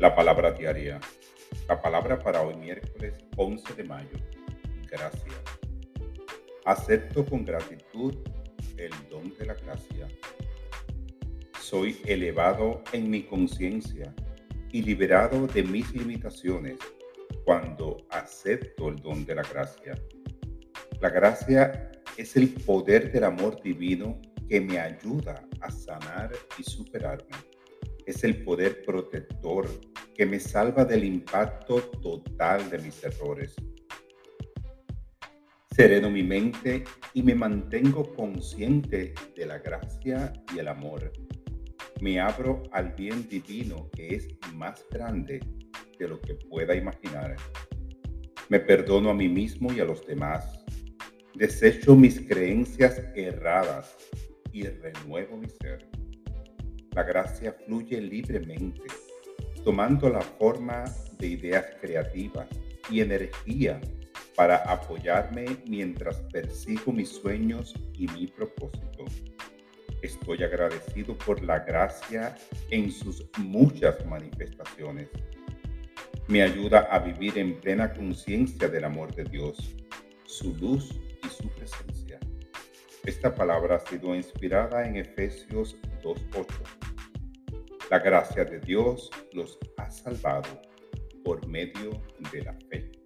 La palabra diaria. La palabra para hoy miércoles 11 de mayo. Gracias. Acepto con gratitud el don de la gracia. Soy elevado en mi conciencia y liberado de mis limitaciones cuando acepto el don de la gracia. La gracia es el poder del amor divino que me ayuda a sanar y superarme. Es el poder protector que me salva del impacto total de mis errores. Sereno mi mente y me mantengo consciente de la gracia y el amor. Me abro al bien divino que es más grande de lo que pueda imaginar. Me perdono a mí mismo y a los demás. Desecho mis creencias erradas y renuevo mi ser. La gracia fluye libremente tomando la forma de ideas creativas y energía para apoyarme mientras persigo mis sueños y mi propósito. Estoy agradecido por la gracia en sus muchas manifestaciones. Me ayuda a vivir en plena conciencia del amor de Dios, su luz y su presencia. Esta palabra ha sido inspirada en Efesios 2.8 la gracia de Dios los ha salvado por medio de la fe.